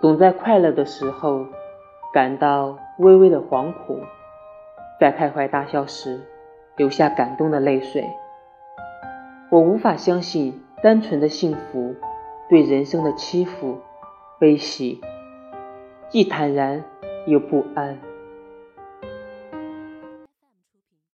总在快乐的时候感到微微的惶恐在开怀大笑时流下感动的泪水。我无法相信单纯的幸福对人生的欺负悲喜既坦然又不安。